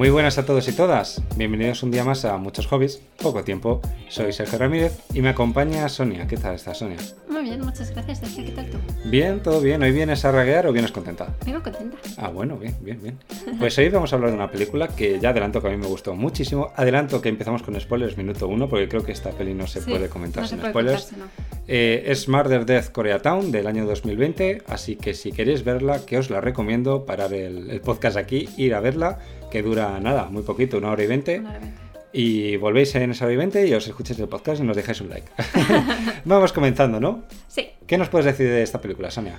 Muy buenas a todos y todas. Bienvenidos un día más a Muchos Hobbies, poco tiempo. Soy Sergio Ramírez y me acompaña Sonia. ¿Qué tal estás, Sonia? Muy bien, muchas gracias, Sergio. ¿Qué tal tú? Bien, todo bien. ¿Hoy vienes a raguear o vienes contenta? Vengo contenta. Ah, bueno, bien, bien, bien. Pues hoy vamos a hablar de una película que ya adelanto que a mí me gustó muchísimo. Adelanto que empezamos con spoilers minuto uno, porque creo que esta peli no se Sí, puede comentar no sin puede spoilers. no. Eh, es Murder Death Koreatown del año 2020, así que si queréis verla, que os la recomiendo, parar el, el podcast aquí, ir a verla, que dura nada, muy poquito, una hora y veinte. Y volvéis en esa hora y veinte y os escuchéis el podcast y nos dejáis un like. Vamos comenzando, ¿no? Sí. ¿Qué nos puedes decir de esta película, Sonia?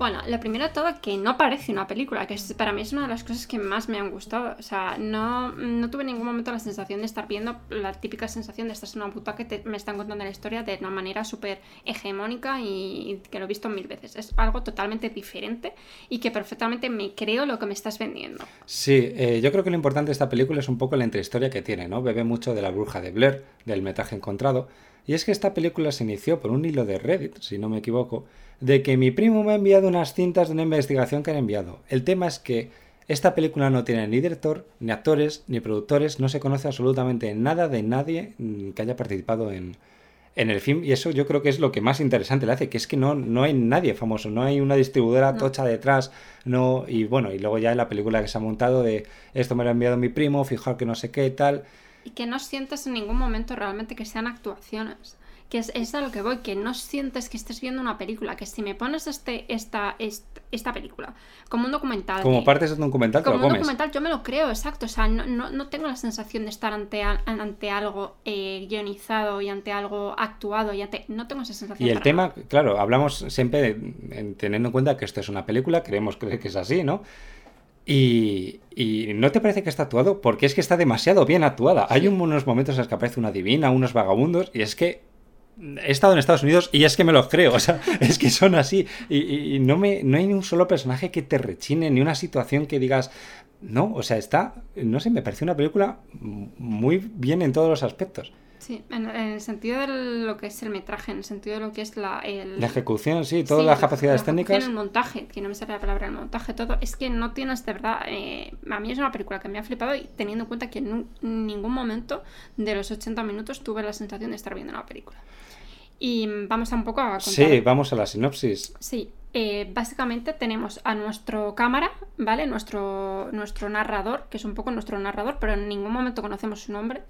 Bueno, lo primero de todo, que no parece una película, que es- para mí es una de las cosas que más me han gustado. O sea, no, no tuve en ningún momento la sensación de estar viendo la típica sensación de estar en una puta que te- me están contando la historia de una manera súper hegemónica y, y que lo he visto mil veces. Es algo totalmente diferente y que perfectamente me creo lo que me estás vendiendo. Sí, eh, yo creo que lo importante de esta película es un poco la entrehistoria que tiene, ¿no? Bebe mucho de la bruja de Blair, del metraje encontrado. Y es que esta película se inició por un hilo de Reddit, si no me equivoco, de que mi primo me ha enviado unas cintas de una investigación que han enviado. El tema es que esta película no tiene ni director, ni actores, ni productores, no se conoce absolutamente nada de nadie mm, que haya participado en, en el film y eso yo creo que es lo que más interesante le hace, que es que no, no hay nadie famoso, no hay una distribuidora No. tocha detrás, no, y bueno, y luego ya en la película que se ha montado de esto me lo ha enviado mi primo, fijar que no sé qué tal. Y que no sientes en ningún momento realmente que sean actuaciones. Que es, es a lo que voy, que no sientes que estés viendo una película. Que si me pones este, esta, esta, esta película como un documental. Como de- partes de un documental te como lo un comes. documental, yo me lo creo, exacto. O sea, no, no, no tengo la sensación de estar ante, ante algo eh, guionizado y ante algo actuado. y ante No tengo esa sensación. Y el tema, nada. claro, hablamos siempre en- teniendo en cuenta que esto es una película, creemos que que es así, ¿no? Y, y ¿no te parece que está actuado? Porque es que está demasiado bien actuada. Hay un- unos momentos en los que aparece una divina, unos vagabundos, y es que he estado en Estados Unidos y es que me los creo, o sea, es que son así. Y, y- y no, me, no hay ni un solo personaje que te rechine, ni una situación que digas, no, o sea, está, no sé, me parece una película muy bien en todos los aspectos. Sí, en, en el sentido de lo que es el metraje, en el sentido de lo que es la. el- La ejecución, sí, todas Sí, las la- capacidades la técnicas. El montaje, que no me sale la palabra, el montaje, todo. Es que no tienes de verdad. eh, a mí es una película que me ha flipado y teniendo en cuenta que en un- ningún momento de los 80 minutos tuve la sensación de estar viendo una película. Y vamos a un poco a contar. Sí, vamos a la sinopsis. Sí, eh, básicamente tenemos a nuestro cámara, ¿vale? Nuestro, nuestro narrador, que es un poco nuestro narrador, pero en ningún momento conocemos su nombre.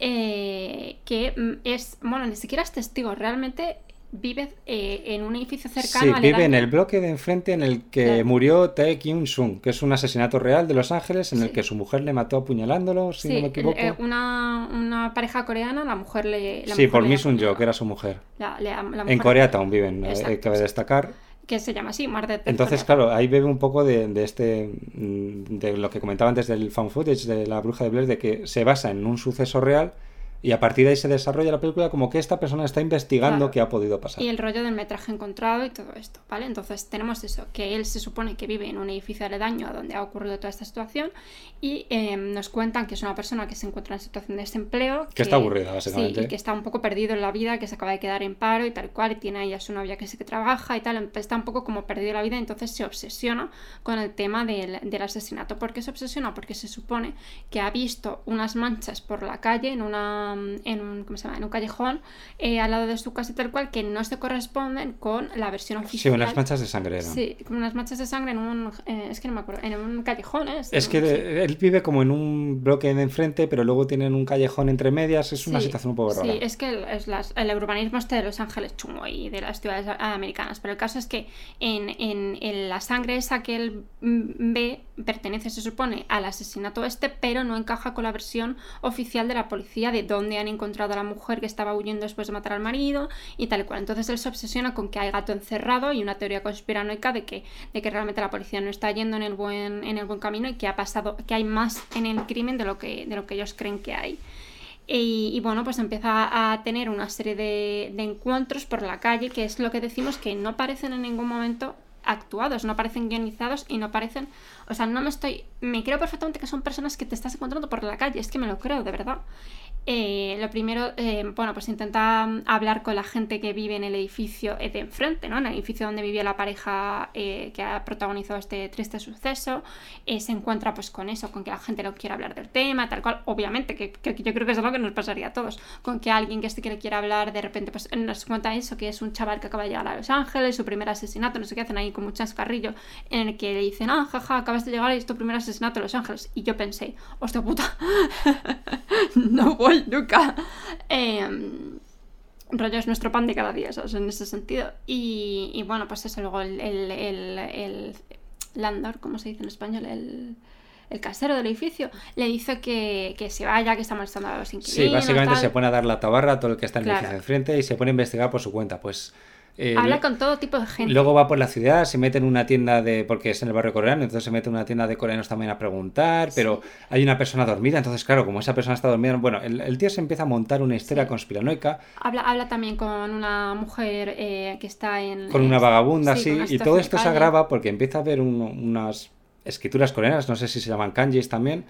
Eh, que mm, es, bueno, ni siquiera es testigo, realmente vive eh, en un edificio cercano Sí, vive en el bloque de enfrente en el que Claro. murió Tae Kyung Sung, que es un asesinato real de Los Ángeles en el que su mujer le mató apuñalándolo, si Sí, no me equivoco. eh, una, una pareja coreana, la mujer le. la sí, mujer por le Mi Sun Jo, apuñaló. que era su mujer. La- la En mujer- Koreatown viven, eh, cabe destacar. Que se llama así, Murder Death Entonces, claro, ahí bebe un poco de, de este, mm, de lo que comentaba antes del found footage de la bruja de Blair, de que se basa en un suceso real y a partir de ahí se desarrolla la película como que esta persona está investigando Claro. qué ha podido pasar. Y el rollo del metraje encontrado y todo esto, ¿vale? Entonces tenemos eso, que él se supone que vive en un edificio aledaño a donde ha ocurrido toda esta situación y eh, nos cuentan que es una persona que se encuentra en situación de desempleo. Que está aburrida, básicamente. Sí, y que está un poco perdido en la vida, que se acaba de quedar en paro y tal cual, y tiene ahí a su novia que sí que trabaja y tal, está un poco como perdido en la vida, entonces se obsesiona con el tema del, del asesinato. ¿Por qué se obsesiona? Porque se supone que ha visto unas manchas por la calle, en una en un, ¿cómo se llama? En un callejón, eh, al lado de su casa y tal cual, que no se corresponden con la versión Sí, oficial. unas manchas de sangre eran. Sí, con unas manchas de sangre en un. eh, es que no me acuerdo. En un callejón, ¿eh? Es que Sí. él vive como en un bloque de enfrente, pero luego tienen un callejón entre medias. Es una Sí, situación un poco rara. Sí, es que el, es las- el urbanismo este de Los Ángeles chungo y de las ciudades americanas. Pero el caso es que en, en- en la sangre esa que él mm, ve pertenece, se supone, al asesinato este, pero no encaja con la versión oficial de la policía de dónde han encontrado a la mujer que estaba huyendo después de matar al marido y tal y cual. Entonces él se obsesiona con que hay gato encerrado y una teoría conspiranoica de que, de que realmente la policía no está yendo en el buen, en el buen camino y que ha pasado, que hay más en el crimen de lo que, de lo que ellos creen que hay. Y, y bueno, pues empieza a tener una serie de, de encuentros por la calle, que es lo que decimos que no parecen en ningún momento actuados, no parecen guionizados y no parecen, o sea, no me estoy, me creo perfectamente que son personas que te estás encontrando por la calle, es que me lo creo, de verdad. Eh, lo primero, eh, bueno, pues intenta hablar con la gente que vive en el edificio de enfrente, ¿no? En el edificio donde vivía la pareja que ha protagonizado este triste suceso. se encuentra pues con eso, con que la gente no quiere hablar del tema, tal cual. Obviamente, que, yo creo que es algo que nos pasaría a todos. Con que alguien que este que le quiera hablar, de repente, pues nos cuenta eso, que es un chaval que acaba de llegar a Los Ángeles, su primer asesinato, no sé qué, hacen ahí como un chascarrillo en el que le dicen, ah, jaja, acabas de llegar y es tu primer asesinato en Los Ángeles. Y yo pensé, hostia puta, no voy nunca. Em, rollo es nuestro pan de cada día, ¿sabes? En ese sentido. Y, bueno, pues eso, luego el, el, el, landlord, ¿cómo se dice en español? El, el casero del edificio le dice que, que, se vaya, que está molestando a los inquilinos. Sí, básicamente se pone a dar la tabarra a todo el que está en el edificio de frente y se pone a investigar por su cuenta. Pues eh, Habla con todo tipo de gente. Luego va por la ciudad, se mete en una tienda de. porque es en el barrio coreano, entonces se mete en una tienda de coreanos también a preguntar, pero hay una persona dormida, entonces, claro, como esa persona está dormida, bueno, el, tío se empieza a montar una historia conspiranoica. Habla, habla también con una mujer eh, que está en. Con una vagabunda, sí, y todo esto se agrava porque empieza a ver unas escrituras coreanas, no sé si se llaman kanjis también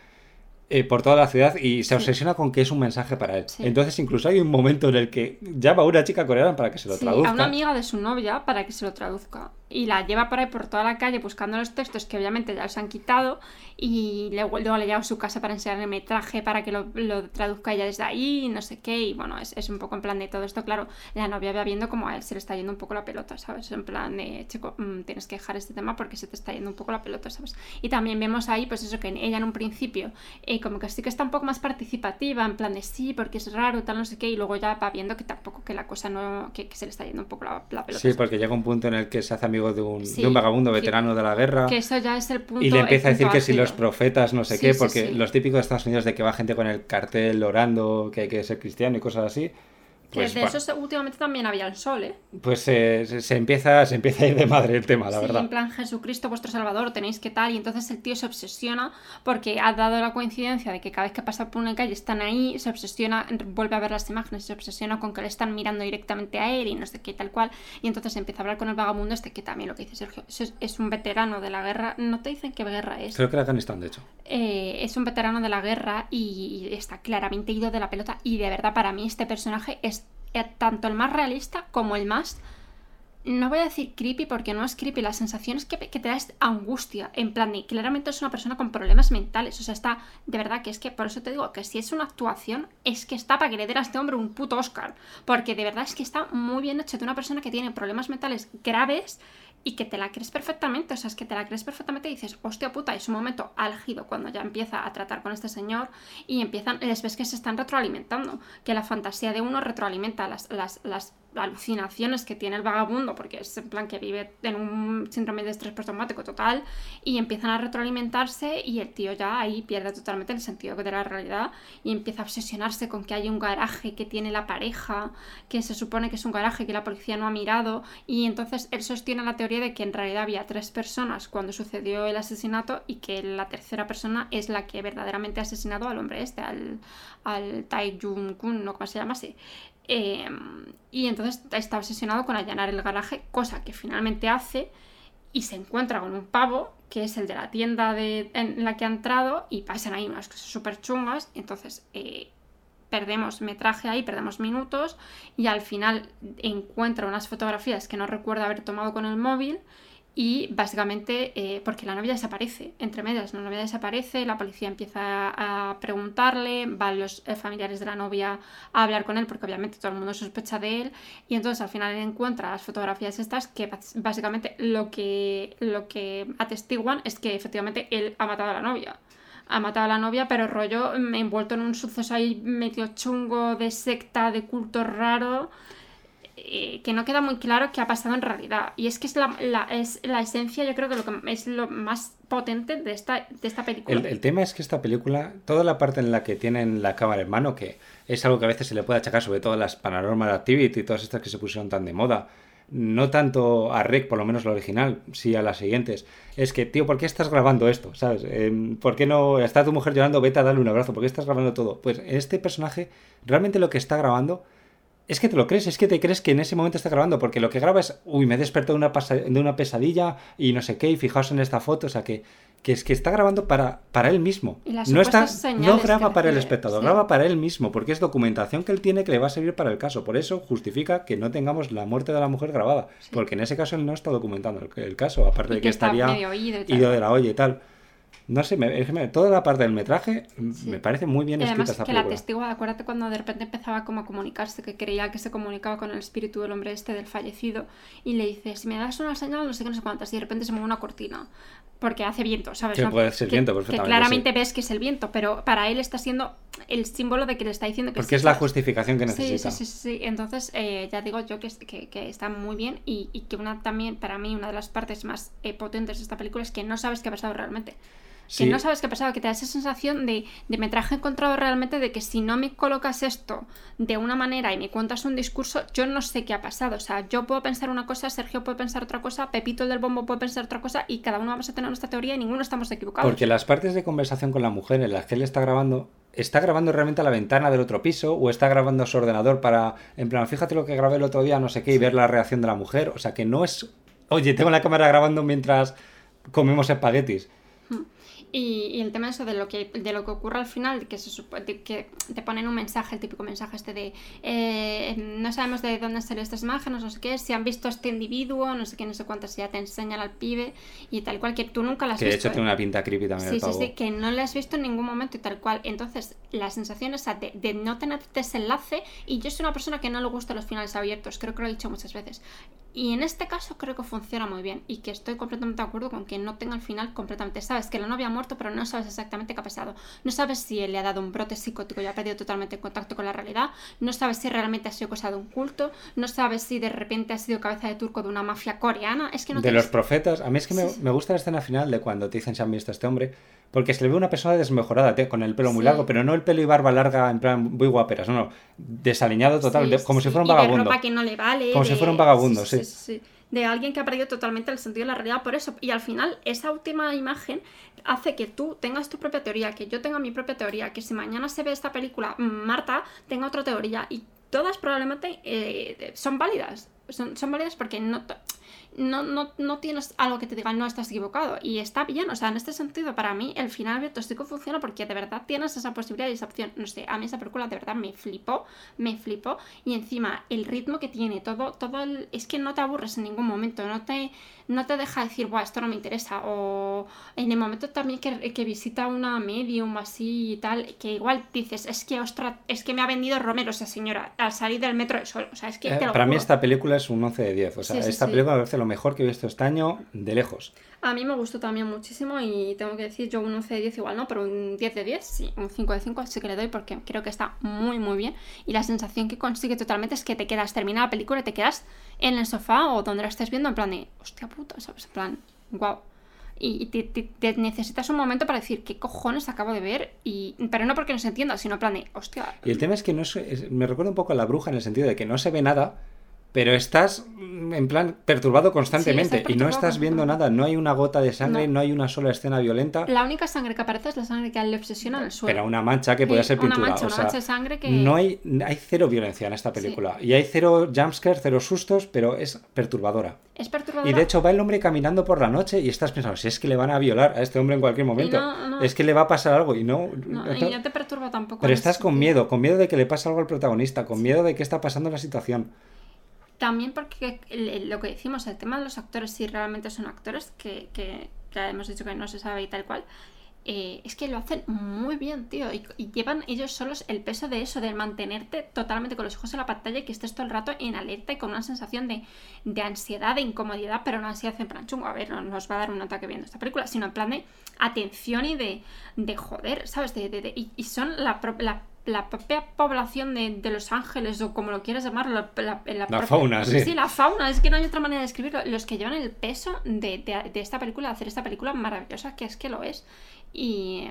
eh, por toda la ciudad y se obsesiona con que es un mensaje para él. Entonces incluso hay un momento en el que llama a una chica coreana para que se lo traduzca. A una amiga de su novia para que se lo traduzca y la lleva por ahí por toda la calle buscando los textos que obviamente ya los han quitado y luego, le lleva a su casa para enseñarle el metraje para que lo, traduzca ella desde ahí y no sé qué y bueno, es, un poco en plan de todo esto, claro, la novia va viendo como a él se le está yendo un poco la pelota, ¿sabes? En plan de, chico, mm, tienes que dejar este tema porque se te está yendo un poco la pelota, ¿sabes? Y también vemos ahí pues eso que ella en un principio eh, como que sí que está un poco más participativa, en plan de sí, porque es raro, tal, no sé qué, y luego ya va viendo que tampoco que la cosa no, que, se le está yendo un poco la, pelota. Sí, porque llega un punto en el que se hace de un, vagabundo veterano de la guerra. Que eso ya es el punto. Y le empieza a decir que si los profetas, no sé qué, porque los típicos de Estados Unidos de que va gente con el cartel orando, que hay que ser cristiano y cosas así. Pues, de eso últimamente también había el sol, ¿eh? Pues se, empieza, se empieza a ir de madre el tema, la verdad. en plan, Jesucristo, vuestro Salvador, tenéis que tal. Y entonces el tío se obsesiona porque ha dado la coincidencia de que cada vez que pasa por una calle están ahí, se obsesiona, vuelve a ver las imágenes, se obsesiona con que le están mirando directamente a él y no sé qué, tal cual. Y entonces empieza a hablar con el vagabundo este, que también lo que dice Sergio, es, un veterano de la guerra. No te dicen qué guerra es. Creo que era Afganistán, de hecho. Eh, es un veterano de la guerra y está claramente ido de la pelota. Y de verdad, para mí, este personaje es tanto el más realista como el más no voy a decir creepy porque no es creepy, la sensación es que, te da angustia, en plan de claramente es una persona con problemas mentales, o sea, está, de verdad que es que, por eso te digo que si es una actuación, es que está para que le a este hombre un puto Oscar, porque de verdad es que está muy bien hecho de una persona que tiene problemas mentales graves y que te la crees perfectamente, o sea, es que te la crees perfectamente y dices, hostia puta, es un momento álgido cuando ya empieza a tratar con este señor y empiezan, les ves que se están retroalimentando, que la fantasía de uno retroalimenta las, las alucinaciones que tiene el vagabundo, porque es en plan que vive en un síndrome de estrés postraumático total, y empiezan a retroalimentarse y el tío ya ahí pierde totalmente el sentido de la realidad y empieza a obsesionarse con que hay un garaje que tiene la pareja, que se supone que es un garaje que la policía no ha mirado, y entonces él sostiene la teoría de que en realidad había tres personas cuando sucedió el asesinato y que la tercera persona es la que verdaderamente ha asesinado al hombre este, al, al Tai Jun Kun, ¿no? ¿Cómo se llama así? Em, y entonces está obsesionado con allanar el garaje, cosa que finalmente hace y se encuentra con un pavo, que es el de la tienda de, en la que ha entrado, y pasan ahí unas cosas súper chungas. Entonces eh, perdemos metraje ahí, perdemos minutos, y al final encuentra unas fotografías que no recuerda haber tomado con el móvil y básicamente eh, porque la novia desaparece, entre medias la novia desaparece, la policía empieza a preguntarle, van los eh, familiares de la novia a hablar con él porque obviamente todo el mundo sospecha de él y entonces al final encuentra las fotografías estas que básicamente lo que, lo que atestiguan es que efectivamente él ha matado a la novia ha matado a la novia, pero rollo mm, envuelto en un suceso ahí medio chungo de secta, de culto raro. Eh, que no queda muy claro qué ha pasado en realidad. Y es que es la, es la esencia, yo creo que, lo que es lo más potente de esta, de esta película. El, tema es que esta película, toda la parte en la que tienen la cámara en mano, que es algo que a veces se le puede achacar, sobre todo las Paranormal Activity y todas estas que se pusieron tan de moda, no tanto a Rick, por lo menos la original, sí a las siguientes, es que, tío, ¿por qué estás grabando esto? ¿Sabes? Em, ¿Por qué no está tu mujer llorando? Vete a darle un abrazo, ¿por qué estás grabando todo? Pues este personaje, realmente lo que está grabando es que te lo crees, es que te crees que en ese momento está grabando, porque lo que graba es, uy, me he despertado de una, de una pesadilla y no sé qué, y fijaos en esta foto, o sea, que, que es que está grabando para, para él mismo. no, está, no graba para el espectador, graba para él mismo, porque es documentación que él tiene que le va a servir para el caso. Por eso justifica que no tengamos la muerte de la mujer grabada, porque en ese caso él no está documentando el, caso, aparte de que, estaría ido de la olla y tal. No sé, me, toda la parte del metraje me parece muy bien escrita además que la testigo, acuérdate cuando de repente empezaba como a comunicarse, que creía que se comunicaba con el espíritu del hombre este del fallecido, y le dice, si me das una señal, no sé qué, no sé cuántas, y de repente se mueve una cortina, porque hace viento, ¿sabes? Que puede ser viento, perfectamente. Que claramente ves que es el viento, pero para él está siendo el símbolo de que le está diciendo que Porque es la justificación que necesita. Sí, sí, sí, sí. Entonces, eh, ya digo yo que, que, está muy bien y, que una también, para mí, una de las partes más eh, potentes de esta película es que no sabes qué ha pasado realmente. Que no sabes qué ha pasado, que te da esa sensación de, de me traje encontrado realmente de que si no me colocas esto de una manera y me cuentas un discurso, yo no sé qué ha pasado. O sea, yo puedo pensar una cosa, Sergio puede pensar otra cosa, Pepito el del bombo puede pensar otra cosa y cada uno vamos a tener nuestra teoría y ninguno estamos equivocados. Porque las partes de conversación con la mujer en las que él está grabando, ¿está grabando realmente a la ventana del otro piso o está grabando a su ordenador para, en plan, fíjate lo que grabé el otro día, no sé qué, y ver la reacción de la mujer? O sea, que no es, oye, tengo la cámara grabando mientras comemos espaguetis y, el tema eso de lo que de lo que ocurre al final, que se supone que te ponen un mensaje, el típico mensaje este de eh, no sabemos de dónde salen estas imágenes, no sé qué, si han visto a este individuo, no sé qué, no sé cuántas, ya te enseñan al pibe y tal cual, que tú nunca las has visto. Que de hecho tiene ¿eh? una pinta creepy también. Sí, sí, sí, que no le has visto en ningún momento y tal cual. Entonces, la sensación es de, de no tener desenlace, y yo soy una persona que no le gusta los finales abiertos, creo que lo he dicho muchas veces. Y en este caso creo que funciona muy bien y que estoy completamente de acuerdo con que no tenga el final completamente. Sabes que la novia ha muerto, pero no sabes exactamente qué ha pasado. No sabes si él le ha dado un brote psicótico y ha perdido totalmente el contacto con la realidad. No sabes si realmente ha sido cosa de un culto. No sabes si de repente ha sido cabeza de turco de una mafia coreana. Es que no De los profetas. A mí es que me, me, gusta la escena final de cuando te dicen se han visto a este hombre. Porque se le ve una persona desmejorada, con el pelo muy largo, pero no el pelo y barba larga en plan muy guaperas, no, no. Desaliñado total, como si fuera un vagabundo. que no le vale. Como si fuera un vagabundo, sí de alguien que ha perdido totalmente el sentido de la realidad por eso. Y al final, esa última imagen hace que tú tengas tu propia teoría, que yo tenga mi propia teoría, que si mañana se ve esta película, Marta tenga otra teoría. Y todas probablemente eh, son válidas. Son, son válidas porque no no, no, no tienes algo que te diga no estás equivocado. Y está bien, o sea, en este sentido, para mí el final abierto sí que funciona porque de verdad tienes esa posibilidad y esa opción. No sé, a mí esa película de verdad me flipó, me flipó. Y encima el ritmo que tiene, todo, todo el, es que no te aburres en ningún momento, no te, no te deja decir, Buah, esto no me interesa. O en el momento también que, que visita una medium así y tal, que igual dices, es que, ostra, es que me ha vendido Romero esa señora al salir del metro de sol. O sea, es que eh, Para mí esta película es un 11 de 10. O sea, esta película parece lo mejor que he visto este año de lejos. A mí me gustó también muchísimo y tengo que decir, yo un 11 de 10 igual no, pero un 10 de 10, sí, un 5 de 5 sí que le doy porque creo que está muy muy bien y la sensación que consigue totalmente es que te quedas, termina la película y te quedas en el sofá o donde la estés viendo en plan de, hostia puta, ¿sabes? En plan, wow. Y te, necesitas un momento para decir qué cojones acabo de ver, y pero no porque no se entienda, sino en plan de, hostia. Y el tema es que no me recuerda un poco a la bruja en el sentido de que no se ve nada, pero estás mm, en plan perturbado constantemente y no estás viendo nada, no hay una gota de sangre, no. hay una sola escena violenta. La única sangre que aparece es la sangre que le obsesiona al suelo. Pero una mancha que puede ser pintura. Una mancha, de sangre que... No hay, hay cero violencia en esta película. Y hay cero jumpscares, cero sustos, pero es perturbadora. Es perturbadora. Y de hecho va el hombre caminando por la noche y estás pensando, si es que le van a violar a este hombre en cualquier momento, es que le va a pasar algo y no... y no te perturba tampoco. Pero estás con miedo, con miedo de que le pase algo al protagonista, con miedo de qué está pasando la situación. También porque lo que decimos, el tema de los actores, si realmente son actores, que, ya hemos dicho que no se sabe y tal cual, eh, es que lo hacen muy bien, tío. Y, llevan ellos solos el peso de eso, de mantenerte totalmente con los ojos en la pantalla y que estés todo el rato en alerta y con una sensación de, ansiedad, de incomodidad, pero no ansiedad en plan chungo. A ver, no nos va a dar un ataque viendo esta película, sino en plan de atención y de, de joder, ¿sabes? De, y, son la, la la propia población de, Los Ángeles, o como lo quieras llamar, la, la, fauna, sí. Sí, la fauna, es que no hay otra manera de describirlo. Los que llevan el peso de, esta película, de hacer esta película maravillosa, que es que lo es. Y,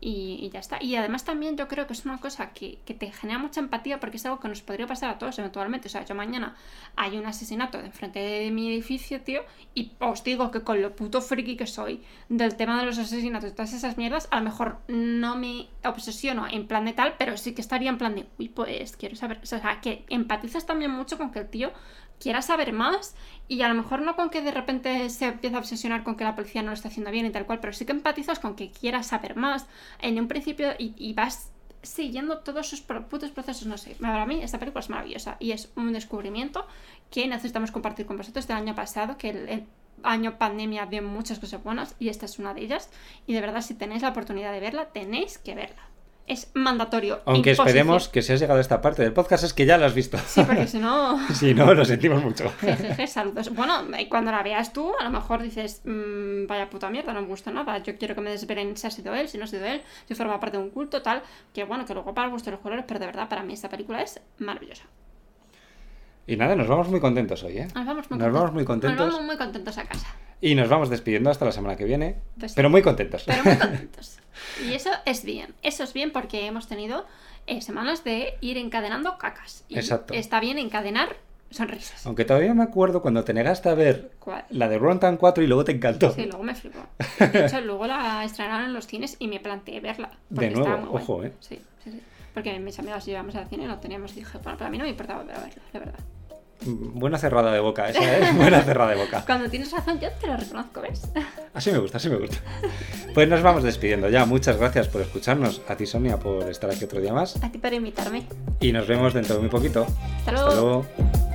y, ya está. Y además también yo creo que es una cosa que, que te genera mucha empatía porque es algo que nos podría pasar a todos eventualmente. O sea, yo mañana hay un asesinato de enfrente de mi edificio, tío, y os digo que con lo puto friki que soy del tema de los asesinatos y todas esas mierdas, a lo mejor no me obsesiono en plan de tal, pero sí que estaría en plan de, uy, pues quiero saber. O sea, que empatizas también mucho con que el tío quiera saber más y a lo mejor no con que de repente se empieza a obsesionar con que la policía no lo está haciendo bien y tal cual, pero sí que empatizas con que quiera saber más en un principio y, vas siguiendo todos sus putos procesos, no sé. Para mí esta película es maravillosa y es un descubrimiento que necesitamos compartir con vosotros del año pasado, que el, el año pandemia dio muchas cosas buenas y esta es una de ellas. Y de verdad, si tenéis la oportunidad de verla, tenéis que verla. Es mandatorio. Aunque imposición. esperemos que si has llegado a esta parte del podcast es que ya la has visto. Sí, porque si no... si no, lo sentimos mucho. Jejeje, saludos. Bueno, y cuando la veas tú, a lo mejor dices, "Mm, vaya puta mierda, no me gusta nada. Yo quiero que me desvelen si ha sido él, si no ha sido él, si forma parte de un culto, tal. Que bueno, que luego para gusto de los colores, pero de verdad, para mí esta película es maravillosa. Y nada, nos vamos muy contentos hoy, ¿eh? Nos vamos muy Nos contentos. vamos muy contentos. Nos vamos muy contentos a casa. Y nos vamos despidiendo hasta la semana que viene. Pues sí. pero muy contentos. Pero muy contentos. Y eso es bien. Eso es bien porque hemos tenido eh, semanas de ir encadenando cacas. Y Exacto. está bien encadenar sonrisas. Aunque todavía me acuerdo cuando te negaste a ver ¿Cuál? la de Rontan 4 y luego te encantó. Sí, luego me flipó. De hecho, luego la estrenaron en los cines y me planteé verla. De nuevo, muy ojo, ¿eh? Sí, sí, sí. Porque mis amigas íbamos al cine y no teníamos y dije, bueno, para mí no me importaba verla, la verdad. Buena cerrada de boca esa, ¿eh? Buena cerrada de boca. Cuando tienes razón, yo te lo reconozco, ¿ves? Así me gusta, así me gusta. Pues nos vamos despidiendo ya. Muchas gracias por escucharnos. A ti, Sonia, por estar aquí otro día más. A ti por invitarme. Y nos vemos dentro de muy poquito. Hasta Hasta luego. luego.